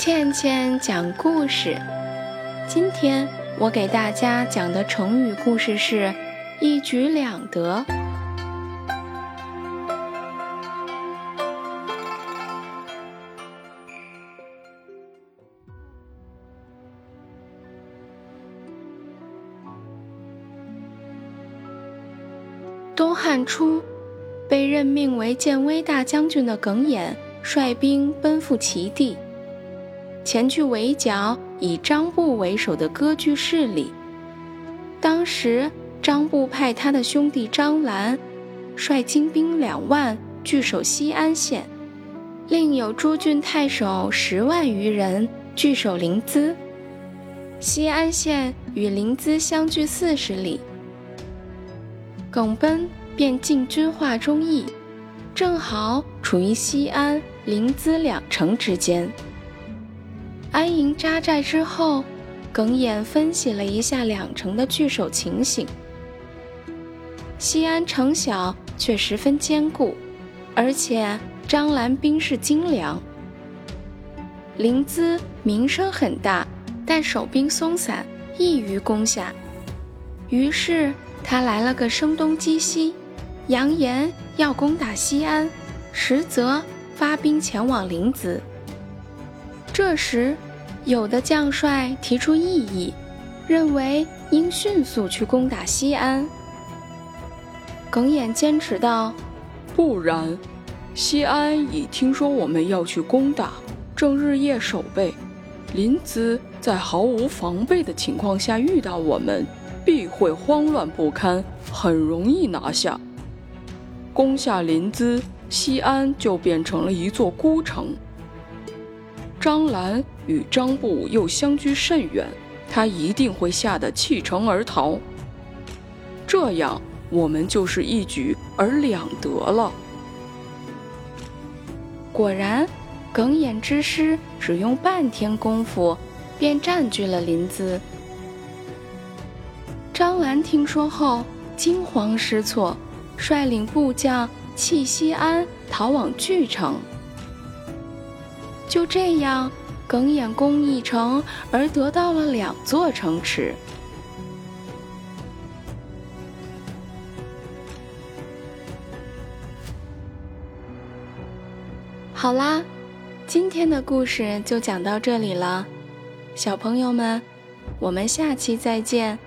倩倩讲故事。今天我给大家讲的成语故事是“一举两得”。东汉初，被任命为建威大将军的耿弇率兵奔赴齐地，前去围剿以张布为首的割据势力。当时，张布派他的兄弟张兰率精兵两万据守西安县，另有诸郡太守十万余人据守临淄。西安县与临淄相距四十里。耿奔便进军华中邑，正好处于西安、临淄两城之间。安营扎寨之后，耿弇分析了一下两城的据守情形。西安城小却十分坚固，而且张兰兵士精良。临淄名声很大，但守兵松散，易于攻下。于是。他来了个声东击西，扬言要攻打西安，实则发兵前往临淄。这时，有的将帅提出异议，认为应迅速去攻打西安。耿弇坚持道：“不然，西安已听说我们要去攻打，正日夜守备。临淄在毫无防备的情况下遇到我们。”必会慌乱不堪，很容易拿下。攻下临淄，西安就变成了一座孤城。张兰与张布又相距甚远，他一定会吓得弃城而逃。这样，我们就是一举而两得了。果然，耿弇之师只用半天功夫，便占据了临淄。张兰听说后惊慌失措，率领部将弃西安，逃往巨城。就这样，耿弇攻一城而得到了两座城池。好啦，今天的故事就讲到这里了，小朋友们，我们下期再见。